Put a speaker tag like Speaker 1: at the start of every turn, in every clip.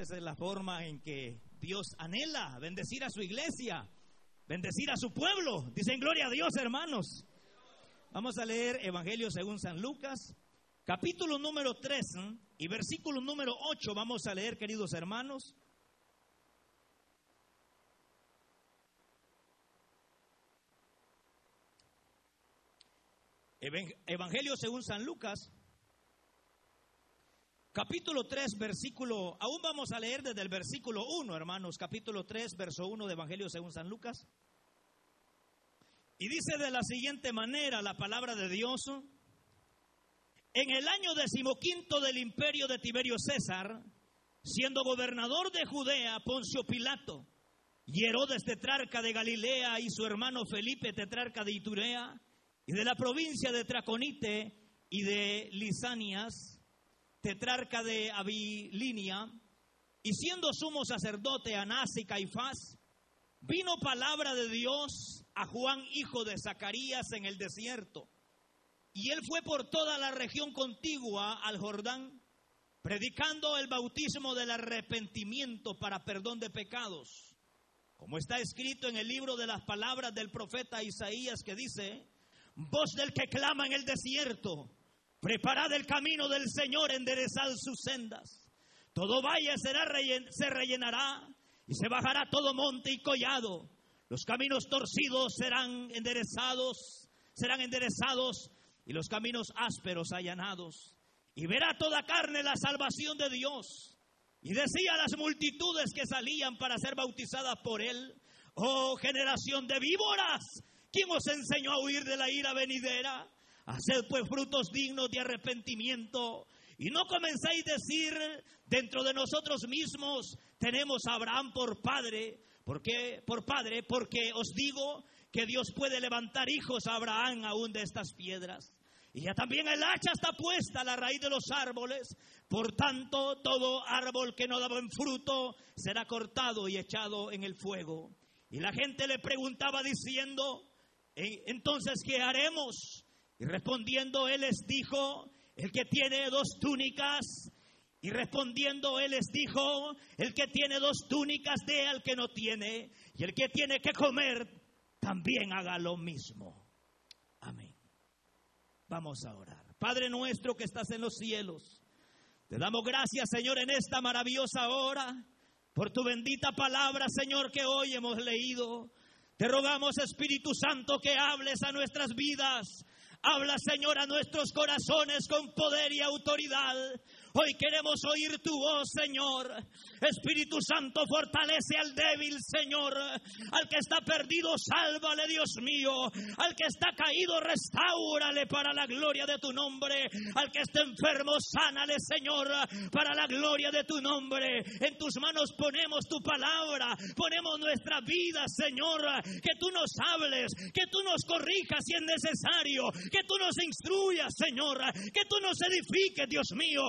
Speaker 1: esa es la forma en que Dios anhela bendecir a su iglesia, bendecir a su pueblo. Dicen gloria a Dios, hermanos. Vamos a leer Evangelio según San Lucas, capítulo número 3 y versículo número 8. Vamos a leer, queridos hermanos. Evangelio según San Lucas, capítulo 3, versículo, aún vamos a leer desde el versículo 1, hermanos, capítulo 3, verso 1 de Evangelio según San Lucas. Y dice de la siguiente manera la palabra de Dios, en el año decimoquinto del imperio de Tiberio César, siendo gobernador de Judea, Poncio Pilato, y Herodes tetrarca de Galilea y su hermano Felipe tetrarca de Iturea, y de la provincia de Traconite y de Lisanias, tetrarca de Abilinia, y siendo sumo sacerdote Anás y Caifás, vino palabra de Dios a Juan, hijo de Zacarías, en el desierto. Y él fue por toda la región contigua al Jordán, predicando el bautismo del arrepentimiento para perdón de pecados. Como está escrito en el libro de las palabras del profeta Isaías que dice, voz del que clama en el desierto, preparad el camino del Señor, enderezad sus sendas. Todo valle será se rellenará y se bajará todo monte y collado. Los caminos torcidos serán enderezados, serán enderezados y los caminos ásperos allanados. Y verá toda carne la salvación de Dios. Y decía a las multitudes que salían para ser bautizadas por él, oh generación de víboras, ¿Quién os enseñó a huir de la ira venidera? Haced pues frutos dignos de arrepentimiento. Y no comenzáis a decir dentro de nosotros mismos, tenemos a Abraham por padre. ¿Por qué? Por padre, porque os digo que Dios puede levantar hijos a Abraham aún de estas piedras. Y ya también el hacha está puesta a la raíz de los árboles. Por tanto, todo árbol que no da buen fruto será cortado y echado en el fuego. Y la gente le preguntaba diciendo, entonces, ¿qué haremos? Respondiendo, él les dijo, el que tiene dos túnicas, y respondiendo, él les dijo, el que tiene dos túnicas, dé al que no tiene, y el que tiene que comer, también haga lo mismo. Amén. Vamos a orar. Padre nuestro que estás en los cielos, te damos gracias, Señor, en esta maravillosa hora, por tu bendita palabra, Señor, que hoy hemos leído. Te rogamos, Espíritu Santo, que hables a nuestras vidas. Habla, Señor, a nuestros corazones con poder y autoridad. Hoy queremos oír tu voz, Señor. Espíritu Santo, fortalece al débil, Señor. Al que está perdido, sálvale, Dios mío. Al que está caído, restáurale para la gloria de tu nombre. Al que está enfermo, sánale, Señor, para la gloria de tu nombre. En tus manos ponemos tu palabra, ponemos nuestra vida, Señor. Que tú nos hables, que tú nos corrijas si es necesario, que tú nos instruyas, Señor. Que tú nos edifiques, Dios mío,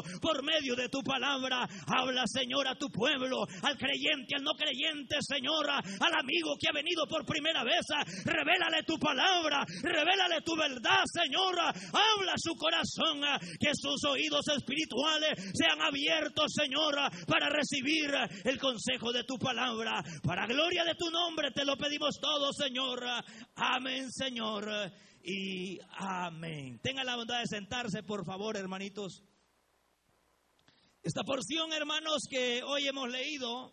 Speaker 1: medio de tu palabra. Habla, Señor, a tu pueblo, al creyente, al no creyente, Señor, al amigo que ha venido por primera vez. Revélale tu palabra, revélale tu verdad, Señor. Habla su corazón, que sus oídos espirituales sean abiertos, Señor, para recibir el consejo de tu palabra. Para gloria de tu nombre te lo pedimos todo, Señor. Amén, Señor. Y amén. Tenga la bondad de sentarse, por favor, hermanitos. Esta porción, hermanos, que hoy hemos leído,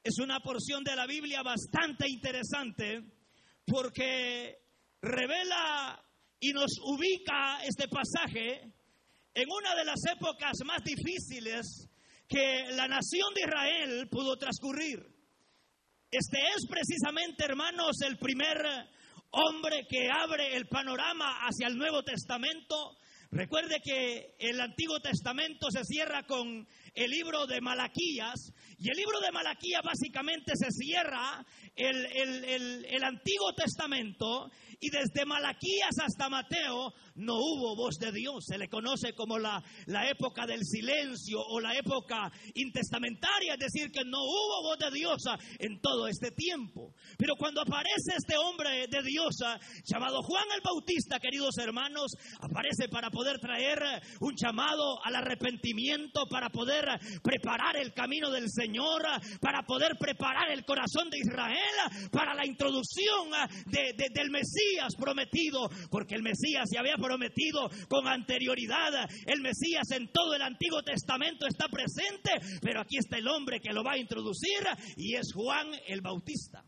Speaker 1: es una porción de la Biblia bastante interesante porque revela y nos ubica este pasaje en una de las épocas más difíciles que la nación de Israel pudo transcurrir. Este es precisamente, hermanos, el primer hombre que abre el panorama hacia el Nuevo Testamento Recuerde que el Antiguo Testamento se cierra con el libro de Malaquías y el libro de Malaquías básicamente se cierra el, el, Antiguo Testamento y desde Malaquías hasta Mateo no hubo voz de Dios. Se le conoce como la, la época del silencio o la época intestamentaria, es decir, que no hubo voz de Dios en todo este tiempo. Pero cuando aparece este hombre de Dios llamado Juan el Bautista, queridos hermanos, aparece para poder traer un llamado al arrepentimiento, para poder preparar el camino del Señor, para poder preparar el corazón de Israel para la introducción del Mesías prometido, porque el Mesías se había prometido con anterioridad. El Mesías en todo el Antiguo Testamento está presente, pero aquí está el hombre que lo va a introducir y es Juan el Bautista.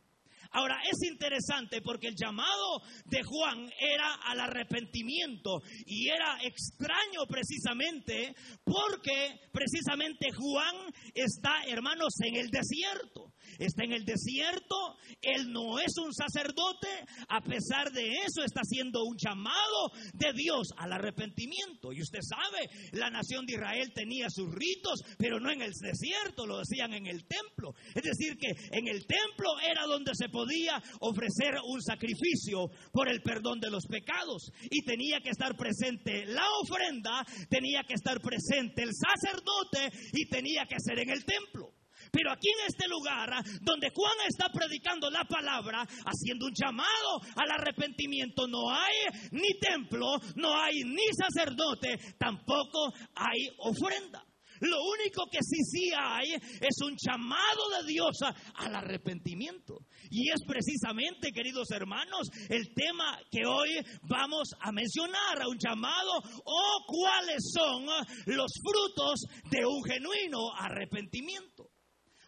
Speaker 1: Ahora, es interesante porque el llamado de Juan era al arrepentimiento y era extraño precisamente porque precisamente Juan está, hermanos, en el desierto está en el desierto, él no es un sacerdote, a pesar de eso está haciendo un llamado de Dios al arrepentimiento. Y usted sabe, la nación de Israel tenía sus ritos, pero no en el desierto, lo decían en el templo. Es decir, que en el templo era donde se podía ofrecer un sacrificio por el perdón de los pecados. Y tenía que estar presente la ofrenda, tenía que estar presente el sacerdote y tenía que ser en el templo. Pero aquí en este lugar donde Juan está predicando la palabra, haciendo un llamado al arrepentimiento, no hay ni templo, no hay ni sacerdote, tampoco hay ofrenda. Lo único que sí sí hay es un llamado de Dios al arrepentimiento. Y es precisamente, queridos hermanos, el tema que hoy vamos a mencionar, a un llamado o cuáles son los frutos de un genuino arrepentimiento.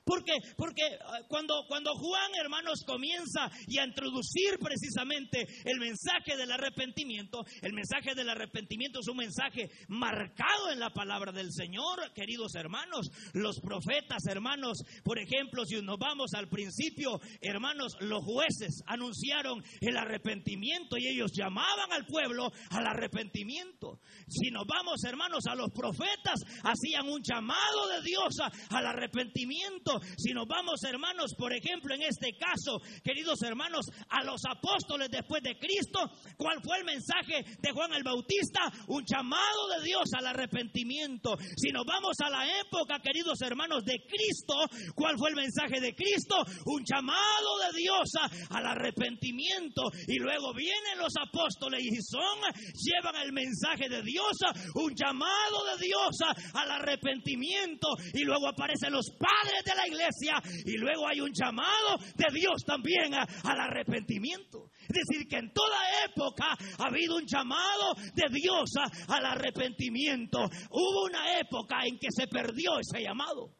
Speaker 1: Porque, porque ah, cuando, cuando Juan, hermanos, comienza y a introducir precisamente el mensaje del arrepentimiento, el mensaje del arrepentimiento es un mensaje marcado en la palabra del Señor, queridos hermanos. Los profetas, hermanos, por ejemplo, si nos vamos al principio, hermanos, los jueces anunciaron el arrepentimiento y ellos llamaban al pueblo al arrepentimiento. Si nos vamos, hermanos, a los profetas, hacían un llamado de Dios al arrepentimiento si nos vamos, hermanos, por ejemplo, en este caso, queridos hermanos, a los apóstoles después de Cristo, ¿cuál fue el mensaje de Juan el Bautista? Un llamado de Dios al arrepentimiento. Si nos vamos a la época, queridos hermanos, de Cristo, ¿cuál fue el mensaje de Cristo? Un llamado de Dios al arrepentimiento. Y luego vienen los apóstoles y son, llevan el mensaje de Dios, un llamado de Dios al arrepentimiento. Y luego aparecen los padres de la iglesia y luego hay un llamado de Dios también al arrepentimiento. Es decir, que en toda época ha habido un llamado de Dios al arrepentimiento. Hubo una época en que se perdió ese llamado.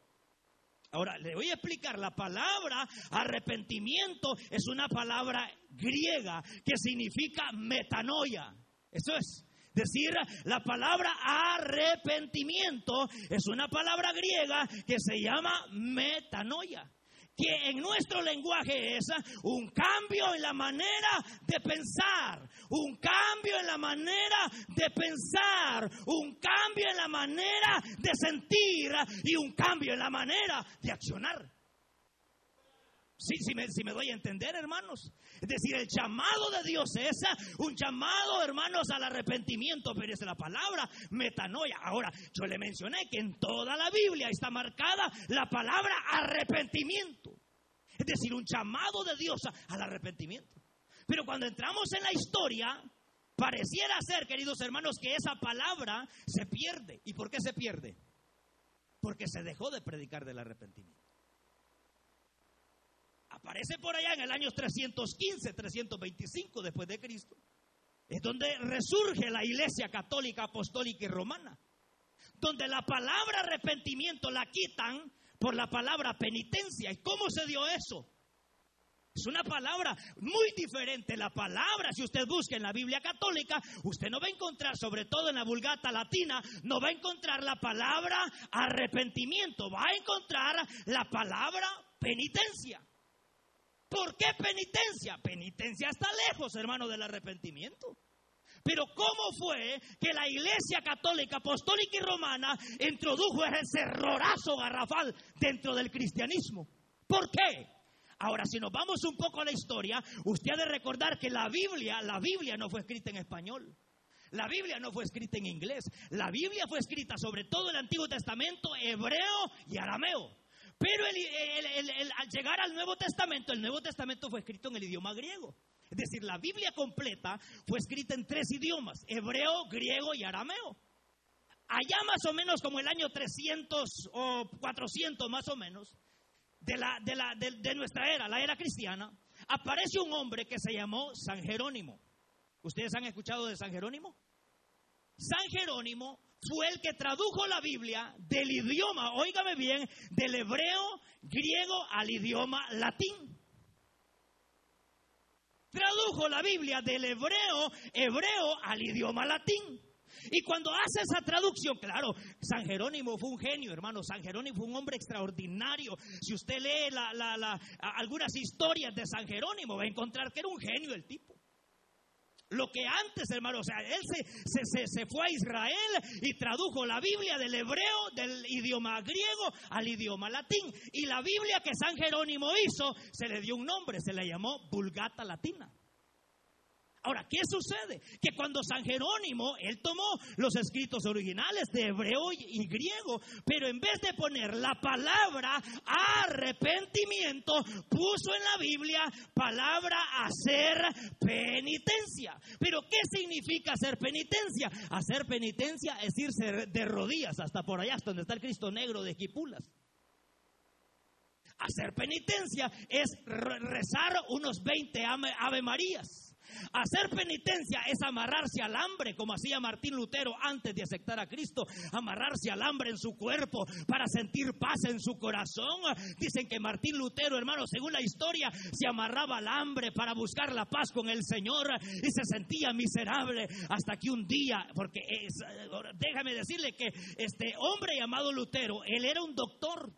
Speaker 1: Ahora, le voy a explicar, la palabra arrepentimiento es una palabra griega que significa metanoia. Eso es decir, la palabra arrepentimiento es una palabra griega que se llama metanoia que en nuestro lenguaje es un cambio en la manera de pensar, un cambio en la manera de pensar, un cambio en la manera de sentir y un cambio en la manera de accionar. Sí, sí me, me doy a entender, hermanos. Es decir, el llamado de Dios es un llamado, hermanos, al arrepentimiento, pero es la palabra metanoia. Ahora, yo le mencioné que en toda la Biblia está marcada la palabra arrepentimiento. Es decir, un llamado de Dios al arrepentimiento. Pero cuando entramos en la historia, pareciera ser, queridos hermanos, que esa palabra se pierde. ¿Y por qué se pierde? Porque se dejó de predicar del arrepentimiento. Aparece por allá en el año 315, 325 después de Cristo. Es donde resurge la iglesia católica, apostólica y romana. Donde la palabra arrepentimiento la quitan por la palabra penitencia. ¿Y cómo se dio eso? Es una palabra muy diferente. La palabra, si usted busca en la Biblia católica, usted no va a encontrar, sobre todo en la vulgata latina, no va a encontrar la palabra arrepentimiento, va a encontrar la palabra penitencia. ¿Por qué penitencia? Penitencia está lejos, hermano, del arrepentimiento. Pero ¿cómo fue que la Iglesia Católica, Apostólica y Romana introdujo ese errorazo garrafal dentro del cristianismo? ¿Por qué? Ahora, si nos vamos un poco a la historia, usted ha de recordar que la Biblia, la Biblia no fue escrita en español. La Biblia no fue escrita en inglés. La Biblia fue escrita sobre todo el Antiguo Testamento, hebreo y arameo. Pero al llegar al Nuevo Testamento, el Nuevo Testamento fue escrito en el idioma griego. Es decir, la Biblia completa fue escrita en tres idiomas, hebreo, griego y arameo. allá más o menos como el año 300 o 400 más o menos, de, de, nuestra era, la era cristiana, aparece un hombre que se llamó San Jerónimo. ¿Ustedes han escuchado de San Jerónimo? San Jerónimo fue el que tradujo la Biblia del idioma, óigame bien, del hebreo griego al idioma latín. Tradujo la Biblia del hebreo hebreo al idioma latín. Y cuando hace esa traducción, claro, San Jerónimo fue un genio, hermano. San Jerónimo fue un hombre extraordinario. Si usted lee algunas historias de San Jerónimo, va a encontrar que era un genio el tipo. Lo que antes, hermano, o sea, él se, se, fue a Israel y tradujo la Biblia del hebreo, del idioma griego al idioma latín. Y la Biblia que San Jerónimo hizo, se le dio un nombre, se le llamó Vulgata Latina. Ahora, ¿qué sucede? Que cuando San Jerónimo, él tomó los escritos originales de hebreo y griego, pero en vez de poner la palabra arrepentimiento, puso en la Biblia palabra hacer penitencia. Pero ¿qué significa hacer penitencia? Hacer penitencia es irse de rodillas hasta por allá, hasta donde está el Cristo negro de Quipulas. Hacer penitencia es rezar unos 20 Ave Marías. Hacer penitencia es amarrarse al hambre, como hacía Martín Lutero antes de aceptar a Cristo, amarrarse al hambre en su cuerpo para sentir paz en su corazón. Dicen que Martín Lutero, hermano, según la historia, se amarraba al hambre para buscar la paz con el Señor y se sentía miserable hasta que un día, porque déjame decirle que este hombre llamado Lutero, él era un doctor.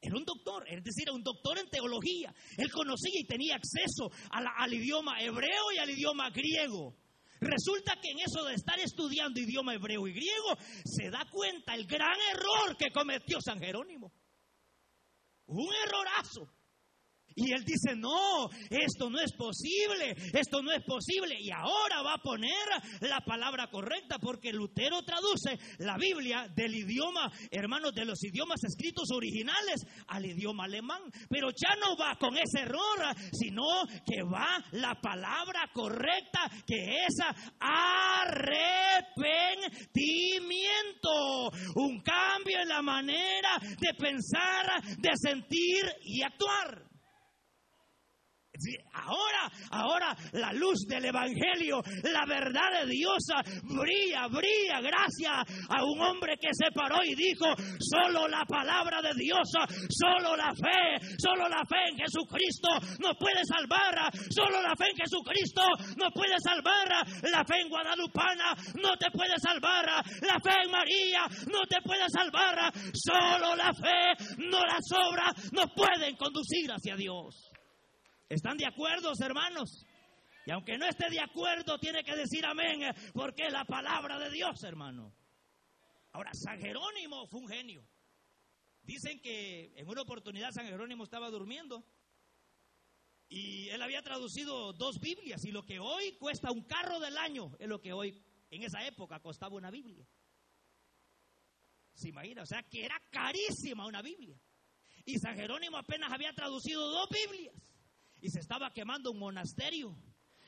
Speaker 1: Era un doctor, es decir, era un doctor en teología. Él conocía y tenía acceso al idioma hebreo y al idioma griego. Resulta que en eso de estar estudiando idioma hebreo y griego, se da cuenta el gran error que cometió San Jerónimo. Un errorazo. Y él dice, no, esto no es posible, esto no es posible. Y ahora va a poner la palabra correcta porque Lutero traduce la Biblia del idioma, hermanos, de los idiomas escritos originales al idioma alemán. Pero ya no va con ese error, sino que va la palabra correcta que es arrepentimiento. Un cambio en la manera de pensar, de sentir y actuar. Ahora, ahora la luz del Evangelio, la verdad de Dios brilla, brilla gracias a un hombre que se paró y dijo, solo la palabra de Dios, solo la fe, solo la fe en Jesucristo nos puede salvar, solo la fe en Jesucristo nos puede salvar, la fe en Guadalupana no te puede salvar, la fe en María no te puede salvar, solo la fe, no las obras nos pueden conducir hacia Dios. ¿Están de acuerdo, hermanos? Y aunque no esté de acuerdo, tiene que decir amén, porque es la palabra de Dios, hermano. Ahora, San Jerónimo fue un genio. Dicen que en una oportunidad San Jerónimo estaba durmiendo y él había traducido dos Biblias y lo que hoy cuesta un carro del año es lo que hoy en esa época costaba una Biblia. ¿Se imagina? O sea, que era carísima una Biblia. Y San Jerónimo apenas había traducido dos Biblias y se estaba quemando un monasterio.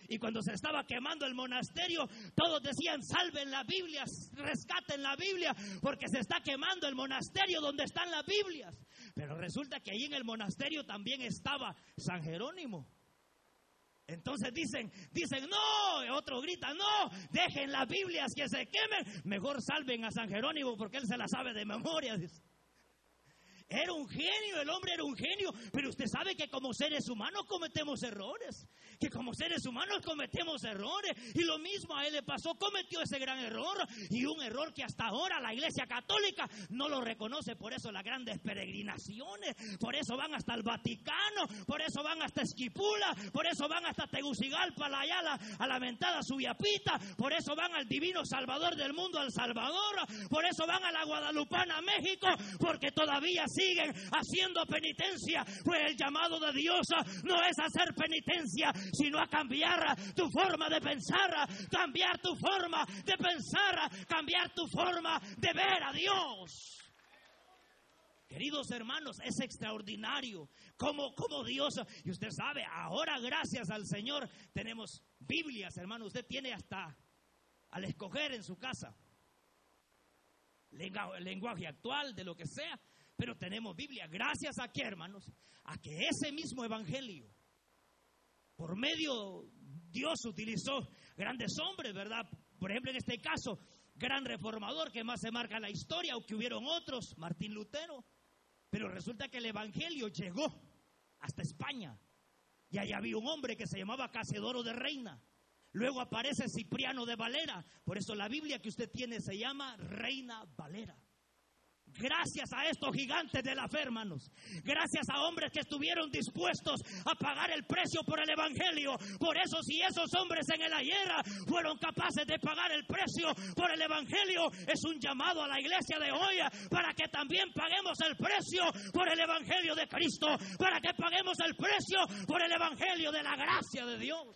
Speaker 1: Y cuando se estaba quemando el monasterio, todos decían, salven la Biblia, rescaten la Biblia, porque se está quemando el monasterio donde están las Biblias. Pero resulta que ahí en el monasterio también estaba San Jerónimo. Entonces dicen, dicen, no, otro grita, no, dejen las Biblias que se quemen, mejor salven a San Jerónimo porque él se la sabe de memoria. Era un genio, el hombre era un genio, pero usted sabe que como seres humanos cometemos errores que como seres humanos cometemos errores. Y lo mismo a él le pasó, cometió ese gran error. Y un error que hasta ahora la iglesia católica no lo reconoce. Por eso las grandes peregrinaciones, por eso van hasta el Vaticano, por eso van hasta Esquipula, por eso van hasta Tegucigalpa, la Ayala, a la mentada Subiapita, por eso van al divino Salvador del mundo, al Salvador, por eso van a la Guadalupana, México, porque todavía siguen haciendo penitencia. Pues el llamado de Dios no es hacer penitencia, sino a cambiar tu forma de pensar, cambiar tu forma de pensar, cambiar tu forma de ver a Dios. Queridos hermanos, es extraordinario como, como Dios, y usted sabe, ahora gracias al Señor tenemos Biblias, hermano, usted tiene hasta al escoger en su casa. lenguaje actual, de lo que sea, pero tenemos Biblia. Gracias a qué, hermanos, a que ese mismo evangelio, por medio Dios utilizó grandes hombres, ¿verdad? Por ejemplo, en este caso, gran reformador que más se marca en la historia, o que hubieron otros, Martín Lutero. Pero resulta que el evangelio llegó hasta España. Y allá había un hombre que se llamaba Cacedoro de Reina. Luego aparece Cipriano de Valera. Por eso la Biblia que usted tiene se llama Reina Valera. Gracias a estos gigantes de la fe, hermanos. Gracias a hombres que estuvieron dispuestos a pagar el precio por el Evangelio. Por eso si esos hombres en el ayer fueron capaces de pagar el precio por el Evangelio, es un llamado a la iglesia de hoy para que también paguemos el precio por el Evangelio de Cristo. Para que paguemos el precio por el Evangelio de la gracia de Dios.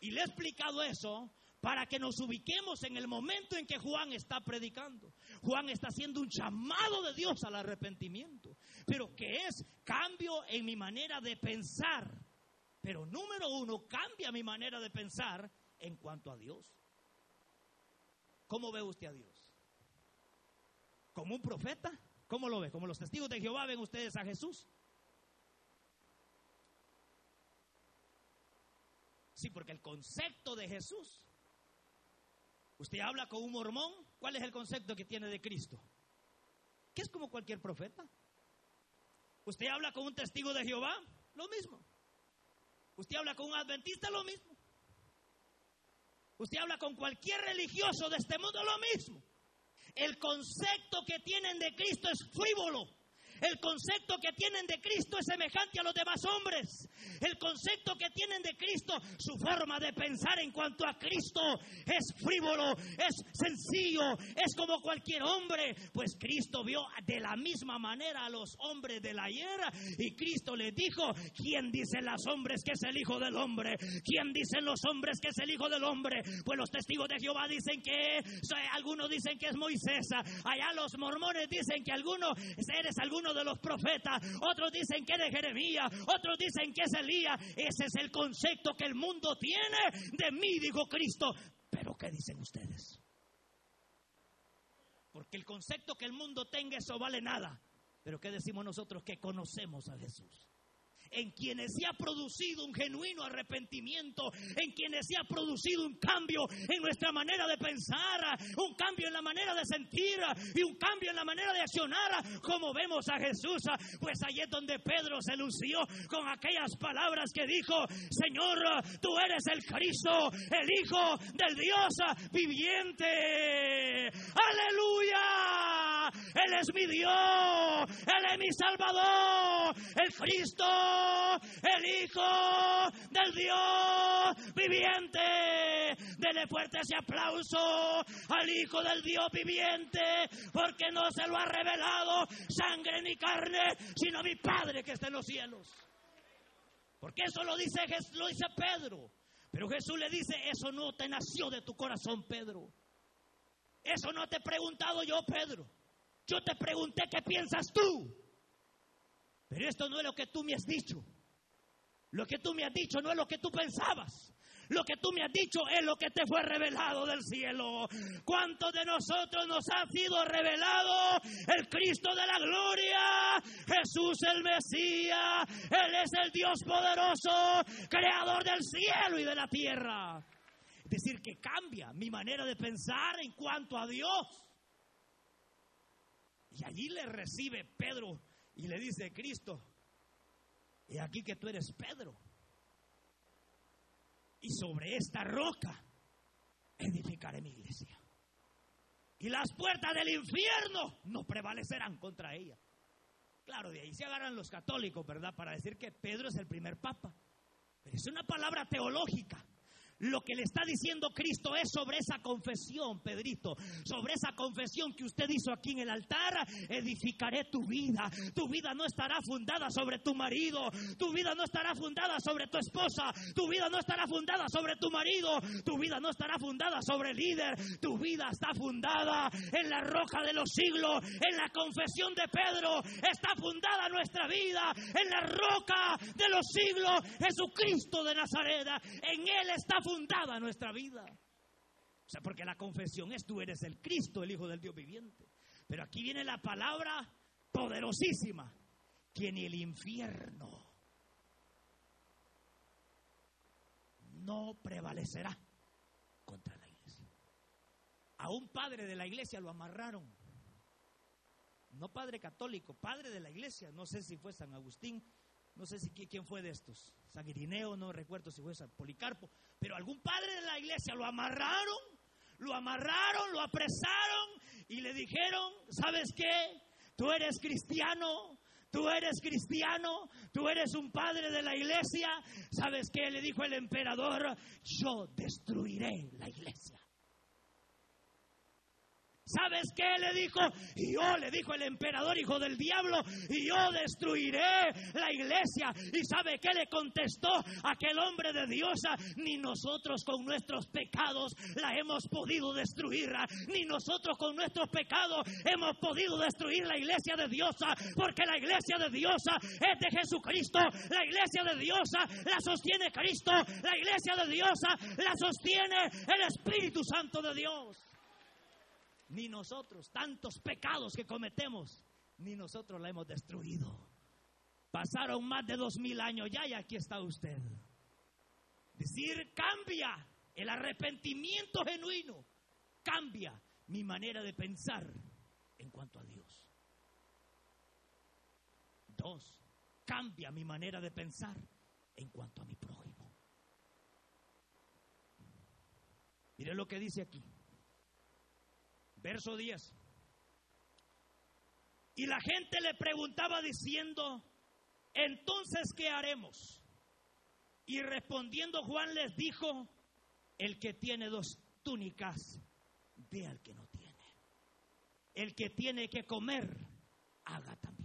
Speaker 1: Y le he explicado eso para que nos ubiquemos en el momento en que Juan está predicando. Juan está haciendo un llamado de Dios al arrepentimiento, pero que es cambio en mi manera de pensar. Pero número uno, cambia mi manera de pensar en cuanto a Dios. ¿Cómo ve usted a Dios? ¿Como un profeta? ¿Cómo lo ve? ¿Como los testigos de Jehová ven ustedes a Jesús? Sí, porque el concepto de Jesús Usted habla con un mormón, ¿cuál es el concepto que tiene de Cristo? Que es como cualquier profeta. Usted habla con un testigo de Jehová, lo mismo. Usted habla con un adventista, lo mismo. Usted habla con cualquier religioso de este mundo, lo mismo. El concepto que tienen de Cristo es frívolo. El concepto que tienen de Cristo es semejante a los demás hombres. El concepto que tienen de Cristo, su forma de pensar en cuanto a Cristo es frívolo, es sencillo, es como cualquier hombre. Pues Cristo vio de la misma manera a los hombres de la ayer y Cristo les dijo, ¿quién dicen los hombres que es el Hijo del Hombre? ¿Quién dicen los hombres que es el Hijo del Hombre? Pues los testigos de Jehová dicen que algunos dicen que es Moisés, allá los mormones dicen que algunos eres alguno de los profetas, otros dicen que es de Jeremías, otros dicen que es Elías. Ese es el concepto que el mundo tiene de mí, dijo Cristo. Pero ¿qué dicen ustedes? Porque el concepto que el mundo tenga, eso vale nada. Pero ¿qué decimos nosotros que conocemos a Jesús? En quienes se ha producido un genuino arrepentimiento, en quienes se ha producido un cambio en nuestra manera de pensar, un cambio en la manera de sentir y un cambio en la manera de accionar, como vemos a Jesús, pues allí es donde Pedro se lució con aquellas palabras que dijo, Señor, tú eres el Cristo, el Hijo del Dios viviente. Aleluya. Él es mi Dios, Él es mi Salvador, el Cristo el Hijo del Dios viviente. Dele fuerte ese aplauso al Hijo del Dios viviente, porque no se lo ha revelado sangre ni carne, sino mi Padre que está en los cielos. Porque eso lo dice, lo dice Pedro. Pero Jesús le dice, eso no te nació de tu corazón, Pedro. Eso no te he preguntado yo, Pedro. Yo te pregunté qué piensas tú. Pero esto no es lo que tú me has dicho. Lo que tú me has dicho no es lo que tú pensabas. Lo que tú me has dicho es lo que te fue revelado del cielo. ¿Cuántos de nosotros nos ha sido revelado el Cristo de la gloria? Jesús el Mesías. Él es el Dios poderoso, creador del cielo y de la tierra. Es decir, que cambia mi manera de pensar en cuanto a Dios. Y allí le recibe Pedro y le dice, Cristo, y aquí que tú eres Pedro. Y sobre esta roca edificaré mi iglesia. Y las puertas del infierno no prevalecerán contra ella. Claro, de ahí se agarran los católicos, ¿verdad? Para decir que Pedro es el primer papa. Pero es una palabra teológica. Lo que le está diciendo Cristo es sobre esa confesión, Pedrito, sobre esa confesión que usted hizo aquí en el altar, edificaré tu vida. Tu vida no estará fundada sobre tu marido, tu vida no estará fundada sobre tu esposa, tu vida no estará fundada sobre tu marido, tu vida no estará fundada sobre el líder, tu vida está fundada en la roca de los siglos, en la confesión de Pedro, está fundada nuestra vida en la roca de los siglos, Jesucristo de Nazaret, en Él está fundada nuestra vida. O sea, porque la confesión es tú eres el Cristo, el Hijo del Dios viviente. Pero aquí viene la palabra poderosísima, que ni el infierno no prevalecerá contra la iglesia. A un padre de la iglesia lo amarraron. No padre católico, padre de la iglesia. No sé si fue San Agustín, no sé si quién fue de estos. San Irineo, no recuerdo si fue San Policarpo. Pero algún padre de la iglesia lo amarraron, lo amarraron, lo apresaron y le dijeron, ¿sabes qué? Tú eres cristiano, tú eres cristiano, tú eres un padre de la iglesia. ¿Sabes qué? Le dijo el emperador, yo destruiré la iglesia. ¿Sabes qué le dijo? Y yo le dijo el emperador, hijo del diablo, y yo destruiré la iglesia. ¿Y sabe qué le contestó aquel hombre de Dios? Ni nosotros con nuestros pecados la hemos podido destruir, ni nosotros con nuestros pecados hemos podido destruir la iglesia de Dios, porque la iglesia de Dios es de Jesucristo, la iglesia de Dios la sostiene Cristo, la iglesia de Dios la sostiene el Espíritu Santo de Dios ni nosotros, tantos pecados que cometemos, ni nosotros la hemos destruido. Pasaron más de dos mil años ya y aquí está usted. Decir cambia el arrepentimiento genuino, cambia mi manera de pensar en cuanto a Dios. Dos, cambia mi manera de pensar en cuanto a mi prójimo. Mire lo que dice aquí. Verso 10. Y la gente le preguntaba diciendo, entonces, ¿qué haremos? Y respondiendo Juan les dijo, el que tiene dos túnicas, dé al que no tiene. El que tiene que comer, haga también.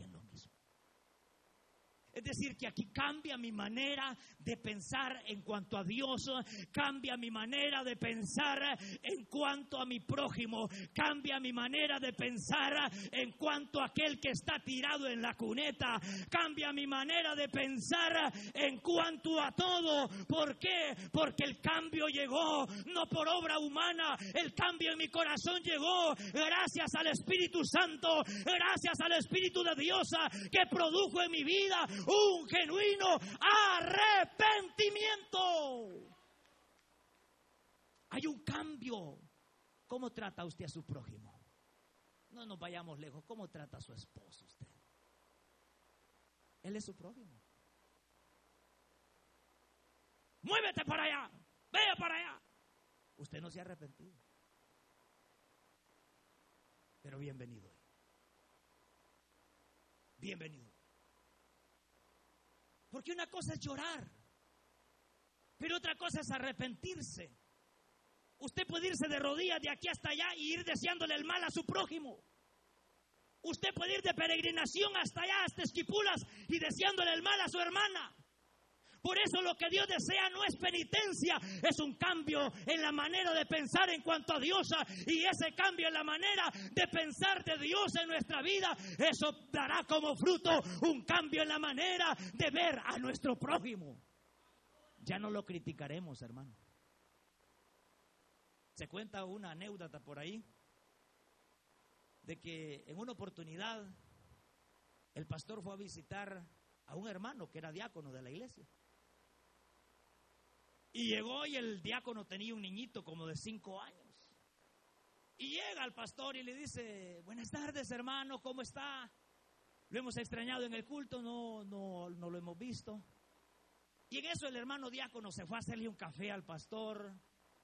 Speaker 1: Es decir, que aquí cambia mi manera de pensar en cuanto a Dios, cambia mi manera de pensar en cuanto a mi prójimo, cambia mi manera de pensar en cuanto a aquel que está tirado en la cuneta, cambia mi manera de pensar en cuanto a todo. ¿Por qué? Porque el cambio llegó no por obra humana, el cambio en mi corazón llegó gracias al Espíritu Santo, gracias al Espíritu de Dios que produjo en mi vida un genuino arrepentimiento. Hay un cambio. ¿Cómo trata usted a su prójimo? No nos vayamos lejos. ¿Cómo trata a su esposo usted? Él es su prójimo. Muévete para allá. Vea para allá. Usted no se ha arrepentido. Pero bienvenido. Bienvenido. Porque una cosa es llorar, pero otra cosa es arrepentirse. Usted puede irse de rodillas de aquí hasta allá y ir deseándole el mal a su prójimo. Usted puede ir de peregrinación hasta allá, hasta Esquipulas, y deseándole el mal a su hermana. Por eso lo que Dios desea no es penitencia, es un cambio en la manera de pensar en cuanto a Dios. Y ese cambio en la manera de pensar de Dios en nuestra vida, eso dará como fruto un cambio en la manera de ver a nuestro prójimo. Ya no lo criticaremos, hermano. Se cuenta una anécdota por ahí de que en una oportunidad el pastor fue a visitar a un hermano que era diácono de la iglesia. Y llegó y el diácono tenía un niñito como de cinco años. Y llega el pastor y le dice, buenas tardes hermano, ¿cómo está? Lo hemos extrañado en el culto, no, no, no lo hemos visto. Y en eso el hermano diácono se fue a hacerle un café al pastor.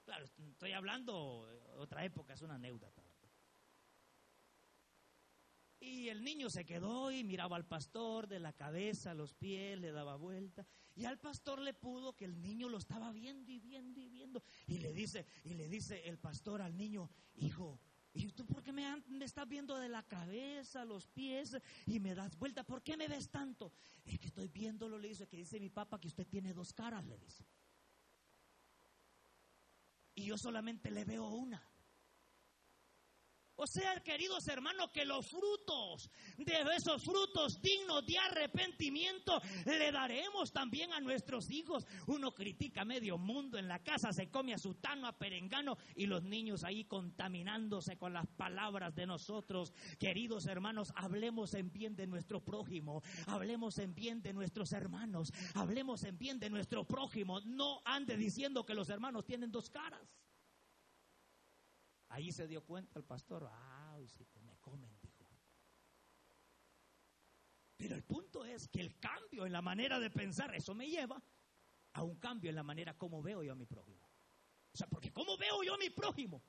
Speaker 1: Claro, estoy hablando otra época, es una anécdota. Y el niño se quedó y miraba al pastor de la cabeza a los pies, le daba vuelta. Y al pastor le pudo que el niño lo estaba viendo y viendo y viendo. Y le dice, y le dice el pastor al niño, hijo, ¿y tú por qué me, me estás viendo de la cabeza, los pies y me das vuelta? ¿Por qué me ves tanto? Es que estoy viéndolo, le dice, que dice mi papá que usted tiene dos caras, le dice. Y yo solamente le veo una. O sea, queridos hermanos, que los frutos de esos frutos dignos de arrepentimiento le daremos también a nuestros hijos. Uno critica medio mundo en la casa, se come a sutano, a perengano y los niños ahí contaminándose con las palabras de nosotros. Queridos hermanos, hablemos en bien de nuestro prójimo, hablemos en bien de nuestros hermanos, hablemos en bien de nuestro prójimo. No ande diciendo que los hermanos tienen dos caras. Ahí se dio cuenta el pastor, ay, si me comen, dijo. Pero el punto es que el cambio en la manera de pensar, eso me lleva a un cambio en la manera como veo yo a mi prójimo. O sea, porque ¿cómo veo yo a mi prójimo?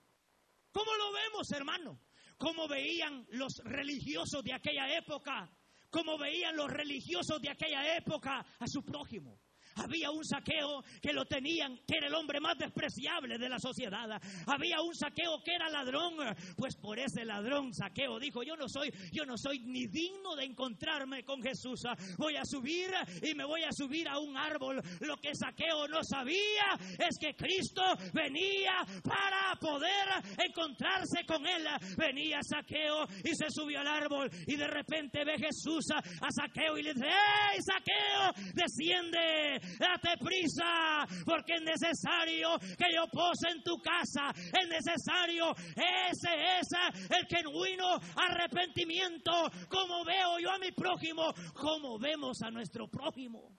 Speaker 1: ¿Cómo lo vemos, hermano? ¿Cómo veían los religiosos de aquella época? ¿Cómo veían los religiosos de aquella época a su prójimo? Había un saqueo que lo tenían, que era el hombre más despreciable de la sociedad. Había un saqueo que era ladrón, pues por ese ladrón saqueo dijo, yo no soy, yo no soy ni digno de encontrarme con Jesús. Voy a subir y me voy a subir a un árbol. Lo que saqueo no sabía es que Cristo venía para poder encontrarse con él. Venía saqueo y se subió al árbol y de repente ve Jesús a saqueo y le dice, ¡Hey, saqueo! Desciende, date prisa, porque es necesario que yo pose en tu casa, es necesario, ese es el genuino arrepentimiento, como veo yo a mi prójimo, como vemos a nuestro prójimo.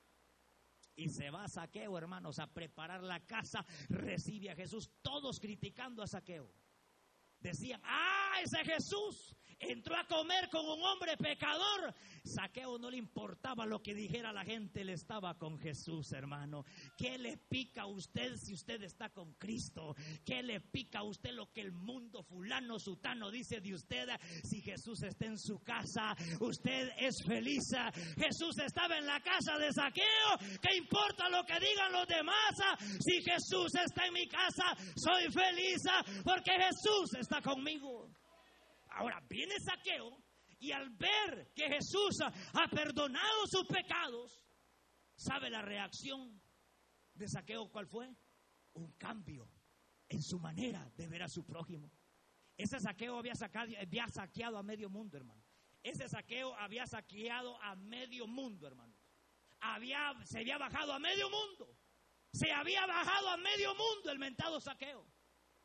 Speaker 1: Y se va a Saqueo, hermanos, a preparar la casa, recibe a Jesús, todos criticando a Saqueo. Decían, ah, ese Jesús entró a comer con un hombre pecador. Saqueo no le importaba lo que dijera la gente, él estaba con Jesús, hermano. ¿Qué le pica a usted si usted está con Cristo? ¿Qué le pica a usted lo que el mundo fulano, sutano dice de usted? Si Jesús está en su casa, usted es feliz. Jesús estaba en la casa de Saqueo. ¿Qué importa lo que digan los demás? Si Jesús está en mi casa, soy feliz porque Jesús está conmigo. Ahora viene Saqueo y al ver que Jesús ha perdonado sus pecados, ¿sabe la reacción de Saqueo cuál fue? Un cambio en su manera de ver a su prójimo. Ese saqueo había, había saqueado a medio mundo, hermano. Ese saqueo había saqueado a medio mundo, hermano. Había, se había bajado a medio mundo. Se había bajado a medio mundo el mentado saqueo.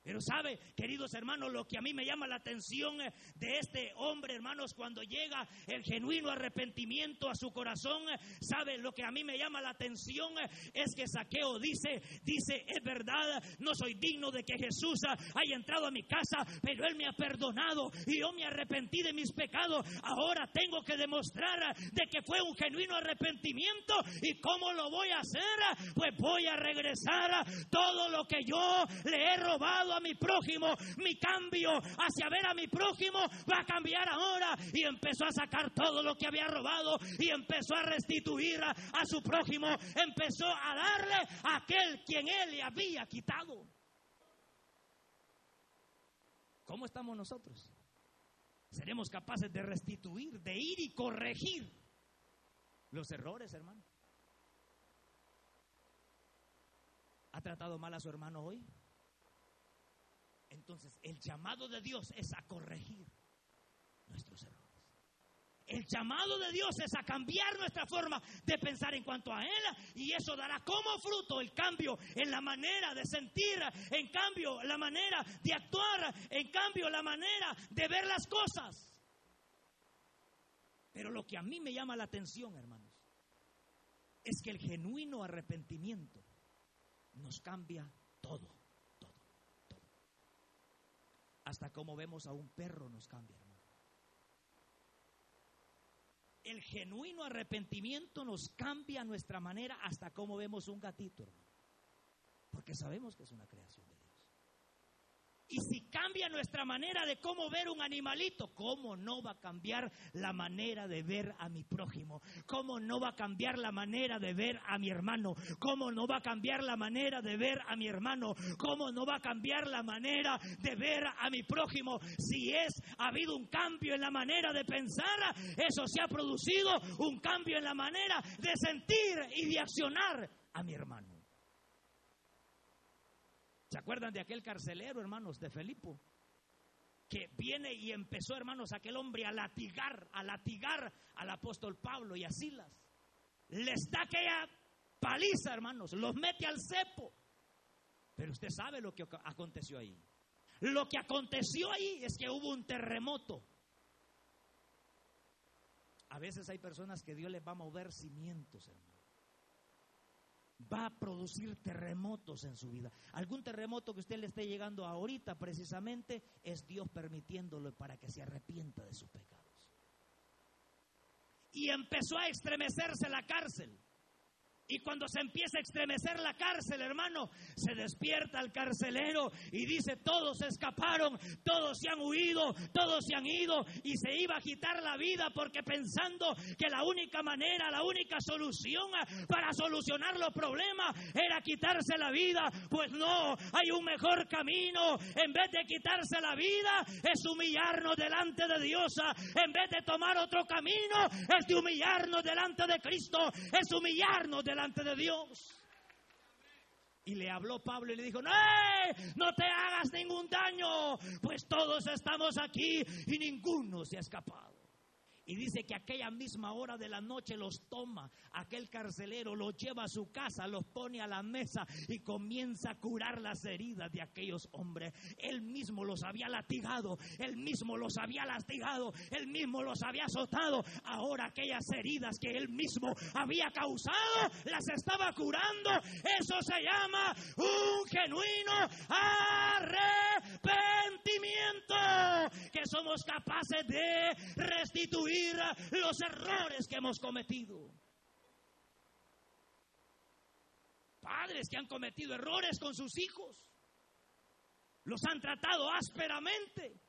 Speaker 1: Pero sabe, queridos hermanos, lo que a mí me llama la atención eh, de este hombre, hermanos, cuando llega el genuino arrepentimiento a su corazón, eh, sabe, lo que a mí me llama la atención eh, es que Saqueo dice, dice, es verdad, no soy digno de que Jesús haya entrado a mi casa, pero Él me ha perdonado y yo me arrepentí de mis pecados. Ahora tengo que demostrar de que fue un genuino arrepentimiento y cómo lo voy a hacer, pues voy a regresar todo lo que yo le he robado a mi prójimo, mi cambio hacia ver a mi prójimo va a cambiar ahora. Y empezó a sacar todo lo que había robado y empezó a restituir a, su prójimo. Empezó a darle a aquel quien él le había quitado. ¿Cómo estamos nosotros? Seremos capaces de restituir, de ir y corregir los errores, hermano. ¿Ha tratado mal a su hermano hoy? Entonces, el llamado de Dios es a corregir nuestros errores. El llamado de Dios es a cambiar nuestra forma de pensar en cuanto a Él y eso dará como fruto el cambio en la manera de sentir, en cambio la manera de actuar, en cambio la manera de ver las cosas. Pero lo que a mí me llama la atención, hermanos, es que el genuino arrepentimiento nos cambia todo hasta cómo vemos a un perro nos cambia, hermano. El genuino arrepentimiento nos cambia nuestra manera hasta cómo vemos un gatito, hermano. Porque sabemos que es una creación de Dios. Y si cambia nuestra manera de cómo ver un animalito, ¿cómo no va a cambiar la manera de ver a mi prójimo? ¿Cómo no va a cambiar la manera de ver a mi hermano? ¿Cómo no va a cambiar la manera de ver a mi hermano? ¿Cómo no va a cambiar la manera de ver a mi prójimo? Si es, ha habido un cambio en la manera de pensar, eso se ha producido un cambio en la manera de sentir y de accionar a mi hermano. ¿Se acuerdan de aquel carcelero, hermanos, de Felipo? que viene y empezó, hermanos, aquel hombre a latigar, a latigar al apóstol Pablo y a Silas. Les da aquella paliza, hermanos, los mete al cepo. Pero usted sabe lo que aconteció ahí. Lo que aconteció ahí es que hubo un terremoto. A veces hay personas que Dios les va a mover cimientos, hermano. Va a producir terremotos en su vida. Algún terremoto que usted le esté llegando ahorita precisamente es Dios permitiéndolo para que se arrepienta de sus pecados. Y empezó a estremecerse la cárcel. Y cuando se empieza a estremecer la cárcel, hermano, se despierta el carcelero y dice, todos se escaparon, todos se han huido, todos se han ido y se iba a quitar la vida porque pensando que la única manera, la única solución para solucionar los problemas era quitarse la vida. Pues no, hay un mejor camino. En vez de quitarse la vida, es humillarnos delante de Dios. En vez de tomar otro camino, es de humillarnos delante de Cristo, es humillarnos delante delante de Dios. Y le habló Pablo y le dijo, no, no te hagas ningún daño, pues todos estamos aquí y ninguno se ha escapado. Y dice que aquella misma hora de la noche los toma, aquel carcelero los lleva a su casa, los pone a la mesa y comienza a curar las heridas de aquellos hombres. Él mismo los había latigado, él mismo los había lastigado, él mismo los había azotado. Ahora aquellas heridas que él mismo había causado, las estaba curando. Eso se llama un genuino arrepentimiento que somos capaces de restituir los errores que hemos cometido. Padres que han cometido errores con sus hijos, los han tratado ásperamente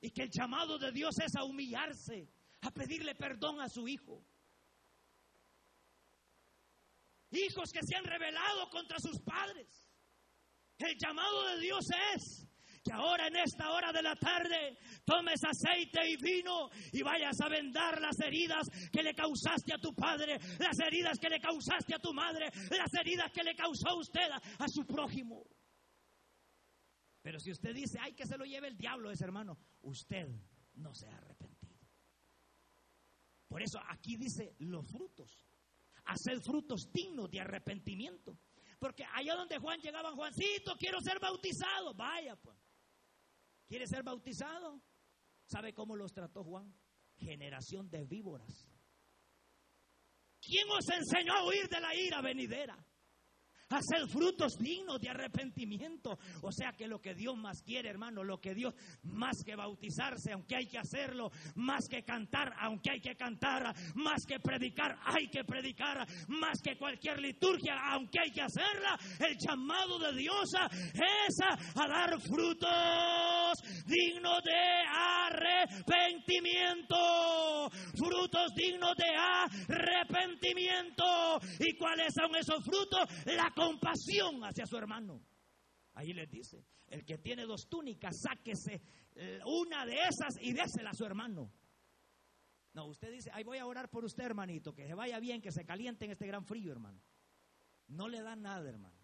Speaker 1: y que el llamado de Dios es a humillarse, a pedirle perdón a su hijo. Hijos que se han rebelado contra sus padres. El llamado de Dios es ahora en esta hora de la tarde tomes aceite y vino y vayas a vendar las heridas que le causaste a tu padre, las heridas que le causaste a tu madre, las heridas que le causó usted a, su prójimo. Pero si usted dice, ay, que se lo lleve el diablo ese hermano, usted no se ha arrepentido. Por eso aquí dice los frutos. Hacer frutos dignos de arrepentimiento. Porque allá donde Juan llegaba, Juancito, quiero ser bautizado. Vaya, pues. ¿Quiere ser bautizado? ¿Sabe cómo los trató Juan? Generación de víboras. ¿Quién os enseñó a huir de la ira venidera? Hacer frutos dignos de arrepentimiento. O sea que lo que Dios más quiere, hermano, lo que Dios más que bautizarse, aunque hay que hacerlo, más que cantar, aunque hay que cantar, más que predicar, hay que predicar, más que cualquier liturgia, aunque hay que hacerla, el llamado de Dios es a, dar frutos dignos de arrepentimiento. Frutos dignos de arrepentimiento. ¿Y cuáles son esos frutos? Compasión hacia su hermano. Ahí les dice, el que tiene dos túnicas, sáquese eh, una de esas y désela a su hermano. No, usted dice, ahí voy a orar por usted, hermanito, que se vaya bien, que se caliente en este gran frío, hermano. No le da nada, hermano.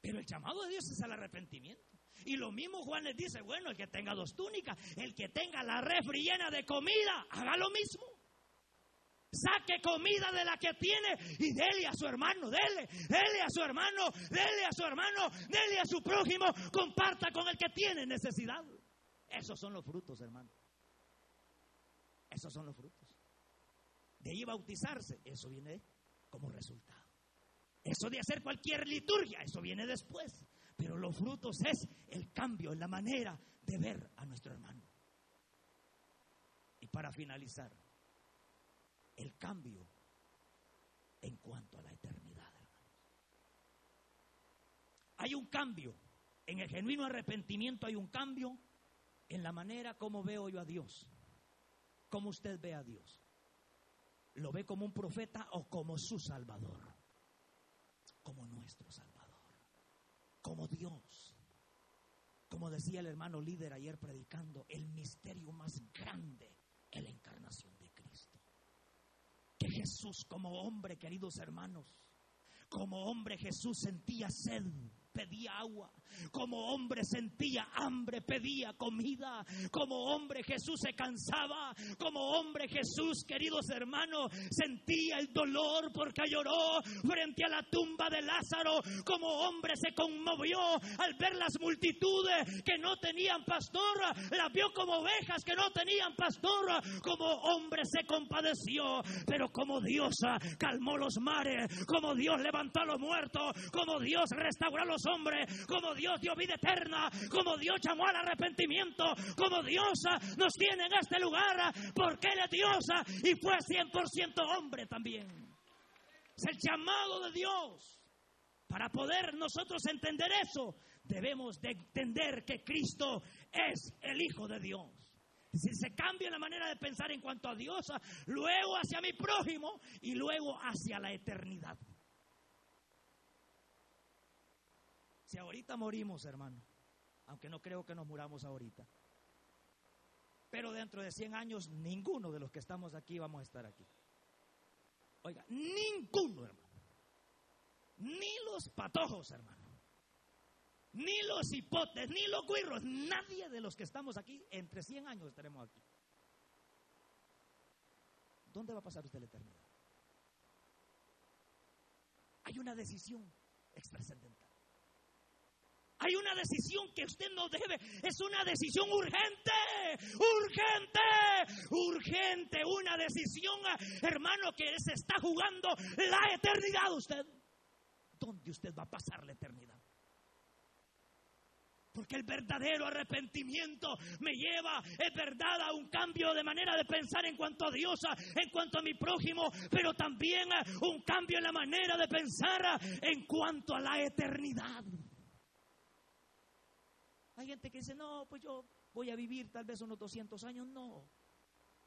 Speaker 1: Pero el llamado de Dios es al arrepentimiento. Y lo mismo Juan les dice, bueno, el que tenga dos túnicas, el que tenga la refri llena de comida, haga lo mismo. Saque comida de la que tiene y dele a su hermano, dele, dele a su hermano, dele a su hermano, dele a su prójimo, comparta con el que tiene necesidad. Esos son los frutos, hermano. Esos son los frutos. De ahí bautizarse, eso viene como resultado. Eso de hacer cualquier liturgia, eso viene después. Pero los frutos es el cambio en la manera de ver a nuestro hermano. Y para finalizar, el cambio en cuanto a la eternidad, hermanos. Hay un cambio. En el genuino arrepentimiento hay un cambio en la manera como veo yo a Dios. Como usted ve a Dios. ¿Lo ve como un profeta o como su Salvador? Como nuestro Salvador. Como Dios. Como decía el hermano líder ayer predicando, el misterio más grande es la encarnación Jesús como hombre, queridos hermanos, como hombre Jesús sentía sed pedía agua. Como hombre sentía hambre, pedía comida. Como hombre Jesús se cansaba. Como hombre Jesús, queridos hermanos, sentía el dolor porque lloró frente a la tumba de Lázaro. Como hombre se conmovió al ver las multitudes que no tenían pastor. Las vio como ovejas que no tenían pastor. Como hombre se compadeció. Pero como Dios calmó los mares. Como Dios levantó a los muertos. Como Dios restauró a los hombres. Como Dios Dios dio vida eterna, como Dios llamó al arrepentimiento, como Dios ah, nos tiene en este lugar, ah, porque Él es Dios ah, y fue 100% hombre también. Es el llamado de Dios. Para poder nosotros entender eso, debemos de entender que Cristo es el Hijo de Dios. Si se cambia la manera de pensar en cuanto a Dios, luego hacia mi prójimo y luego hacia la eternidad. Si ahorita morimos, hermano, aunque no creo que nos muramos ahorita, pero dentro de 100 años ninguno de los que estamos aquí vamos a estar aquí. Oiga, ninguno, hermano. Ni los patojos, hermano. Ni los hipotes, ni los guirros, nadie de los que estamos aquí, entre 100 años estaremos aquí. ¿Dónde va a pasar usted la eternidad? Hay una decisión extrascendental. Hay una decisión que usted no debe. Es una decisión urgente, urgente, urgente. Una decisión, hermano, que se está jugando la eternidad usted. ¿Dónde usted va a pasar la eternidad? Porque el verdadero arrepentimiento me lleva, es verdad, a un cambio de manera de pensar en cuanto a Dios, en cuanto a mi prójimo, pero también un cambio en la manera de pensar en cuanto a la eternidad. Hay gente que dice, no, pues yo voy a vivir tal vez unos 200 años. No,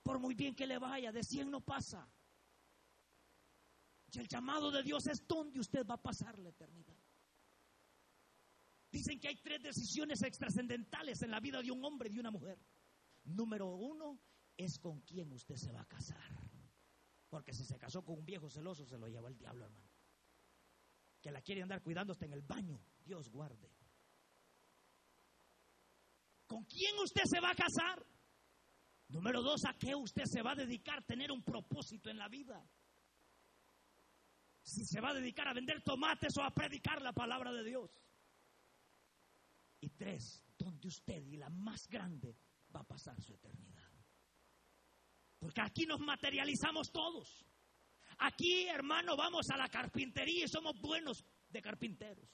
Speaker 1: por muy bien que le vaya, de 100 no pasa. Y el llamado de Dios es donde usted va a pasar la eternidad. Dicen que hay tres decisiones extrascendentales en la vida de un hombre y de una mujer. Número uno es con quién usted se va a casar. Porque si se casó con un viejo celoso, se lo lleva el diablo, hermano. Que la quiere andar cuidando hasta en el baño. Dios guarde. ¿Con quién usted se va a casar? Número dos, ¿a qué usted se va a dedicar? Tener un propósito en la vida. Si se va a dedicar a vender tomates o a predicar la palabra de Dios. Y tres, ¿dónde usted y la más grande va a pasar su eternidad. Porque aquí nos materializamos todos. Aquí, hermano, vamos a la carpintería y somos buenos de carpinteros.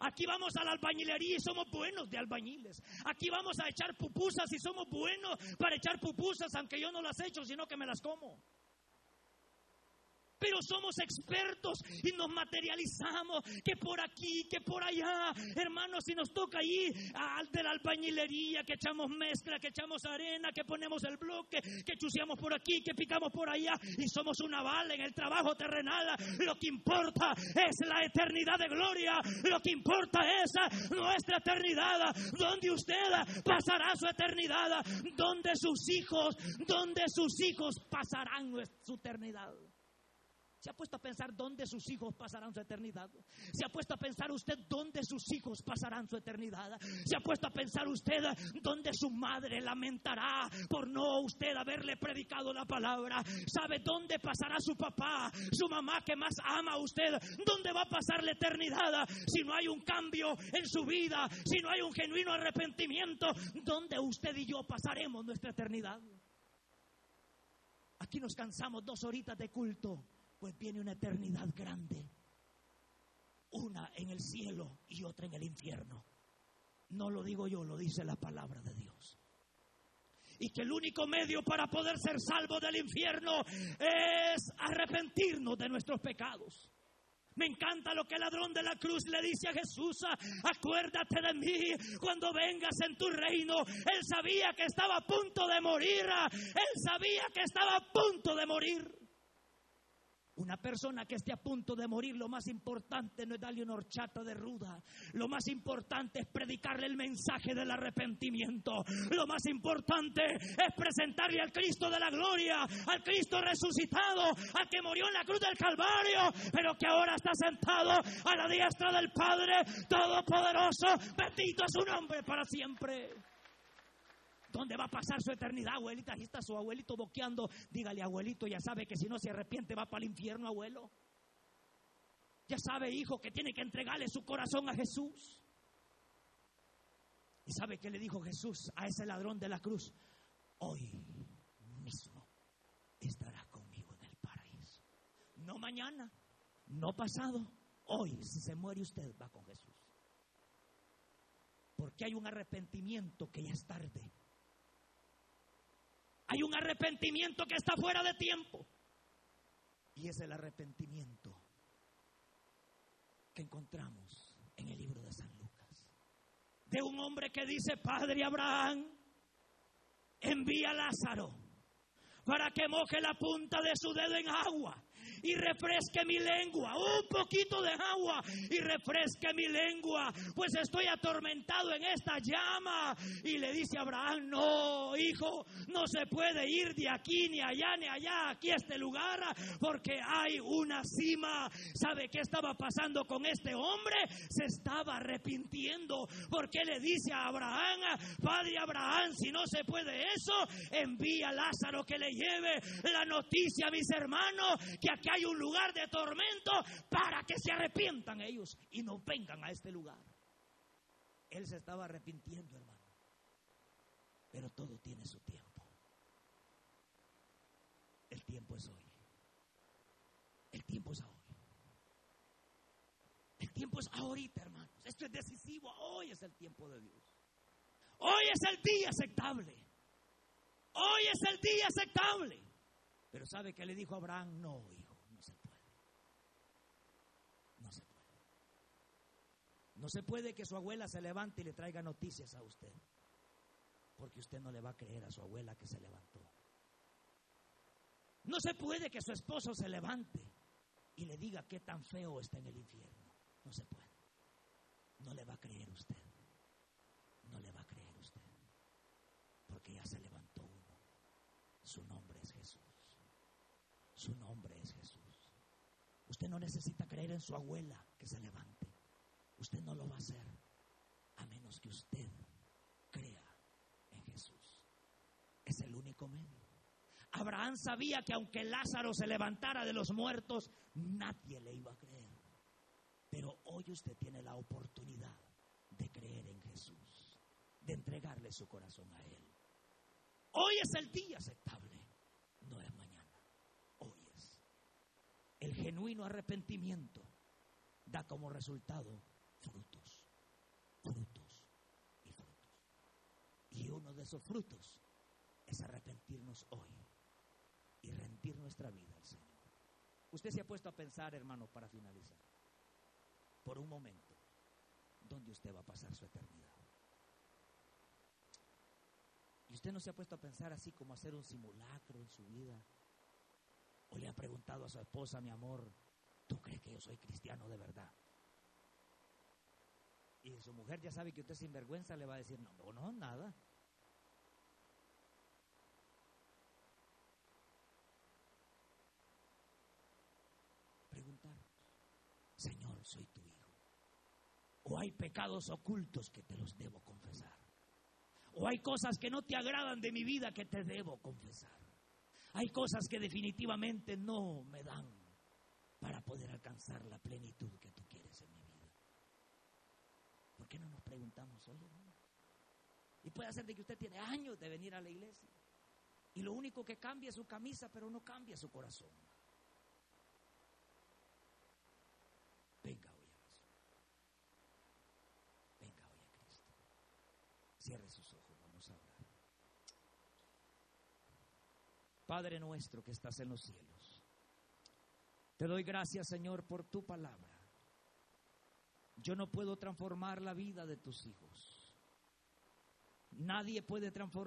Speaker 1: Aquí vamos a la albañilería y somos buenos de albañiles. Aquí vamos a echar pupusas y somos buenos para echar pupusas, aunque yo no las echo, sino que me las como pero somos expertos y nos materializamos que por aquí, que por allá, hermanos, si nos toca ir al de la albañilería, que echamos mezcla, que echamos arena, que ponemos el bloque, que chuseamos por aquí, que picamos por allá y somos una bala en el trabajo terrenal, lo que importa es la eternidad de gloria, lo que importa es nuestra eternidad, donde usted pasará su eternidad, donde sus hijos, donde sus hijos pasarán su eternidad. ¿Se ha puesto a pensar dónde sus hijos pasarán su eternidad? ¿Se ha puesto a pensar usted dónde sus hijos pasarán su eternidad? ¿Se ha puesto a pensar usted dónde su madre lamentará por no usted haberle predicado la palabra? ¿Sabe dónde pasará su papá, su mamá que más ama a usted? ¿Dónde va a pasar la eternidad si no hay un cambio en su vida? Si no hay un genuino arrepentimiento, ¿dónde usted y yo pasaremos nuestra eternidad? Aquí nos cansamos dos horitas de culto pues viene una eternidad grande. Una en el cielo y otra en el infierno. No lo digo yo, lo dice la palabra de Dios. Y que el único medio para poder ser salvo del infierno es arrepentirnos de nuestros pecados. Me encanta lo que el ladrón de la cruz le dice a Jesús, acuérdate de mí cuando vengas en tu reino. Él sabía que estaba a punto de morir, él sabía que estaba a punto de morir. Una persona que esté a punto de morir, lo más importante no es darle una horchata de ruda. Lo más importante es predicarle el mensaje del arrepentimiento. Lo más importante es presentarle al Cristo de la gloria, al Cristo resucitado, al que murió en la cruz del Calvario, pero que ahora está sentado a la diestra del Padre Todopoderoso. Bendito es su nombre para siempre. ¿Dónde va a pasar su eternidad, abuelita? Ahí está su abuelito boqueando. Dígale, abuelito, ya sabe que si no se arrepiente va para el infierno, abuelo. Ya sabe, hijo, que tiene que entregarle su corazón a Jesús. ¿Y sabe qué le dijo Jesús a ese ladrón de la cruz? Hoy mismo estará conmigo en el paraíso. No mañana, no pasado. Hoy, si se muere usted, va con Jesús. Porque hay un arrepentimiento que ya es tarde. Hay un arrepentimiento que está fuera de tiempo. Y es el arrepentimiento que encontramos en el libro de San Lucas. De un hombre que dice, Padre Abraham, envía a Lázaro para que moje la punta de su dedo en agua y refresque mi lengua, un poquito de agua y refresque mi lengua, pues estoy atormentado en esta llama. Y le dice Abraham, no, hijo, no se puede ir de aquí ni allá ni allá, aquí a este lugar, porque hay una cima. ¿Sabe qué estaba pasando con este hombre? Se estaba arrepintiendo, porque le dice a Abraham, Padre Abraham, si no se puede eso, envía a Lázaro que le lleve la noticia a mis hermanos que aquí hay un lugar de tormento para que se arrepientan ellos y no vengan a este lugar. Él se estaba arrepintiendo, hermano. Pero todo tiene su tiempo. El tiempo es hoy. El tiempo es hoy. El tiempo es ahorita, hermanos. Esto es decisivo. Hoy es el tiempo de Dios. Hoy es el día aceptable. Hoy es el día aceptable. Pero ¿sabe que le dijo Abraham? No, hijo. No se puede que su abuela se levante y le traiga noticias a usted, porque usted no le va a creer a su abuela que se levantó. No se puede que su esposo se levante y le diga qué tan feo está en el infierno. No se puede. No le va a creer usted. No le va a creer usted. Porque ya se levantó uno. Su nombre es Jesús. Su nombre es Jesús. Usted no necesita creer en su abuela que se levante. Usted no lo va a hacer a menos que usted crea en Jesús. Es el único medio. Abraham sabía que aunque Lázaro se levantara de los muertos, nadie le iba a creer. Pero hoy usted tiene la oportunidad de creer en Jesús, de entregarle su corazón a Él. Hoy es el día aceptable, no es mañana, hoy es. El genuino arrepentimiento da como resultado frutos, frutos y frutos. Y uno de esos frutos es arrepentirnos hoy y rendir nuestra vida al Señor. Usted se ha puesto a pensar, hermano, para finalizar, por un momento, ¿dónde usted va a pasar su eternidad? Y usted no se ha puesto a pensar así como hacer un simulacro en su vida. O le ha preguntado a su esposa, mi amor, ¿tú crees que yo soy cristiano de verdad? Y su mujer ya sabe que usted sin vergüenza le va a decir, no, no, no, nada. Preguntarnos, Señor, soy tu hijo. O hay pecados ocultos que te los debo confesar. O hay cosas que no te agradan de mi vida que te debo confesar. Hay cosas que definitivamente no me dan para poder alcanzar la plenitud que tú quieres en mi vida. ¿Por qué no nos preguntamos hoy, hermano? Y puede ser de que usted tiene años de venir a la iglesia. Y lo único que cambia es su camisa, pero no cambia su corazón. Venga hoy a Jesús. Venga hoy a Cristo. Cierre sus ojos, vamos a orar. Padre nuestro que estás en los cielos. Te doy gracias, Señor, por tu palabra. Yo no puedo transformar la vida de tus hijos. Nadie puede transformar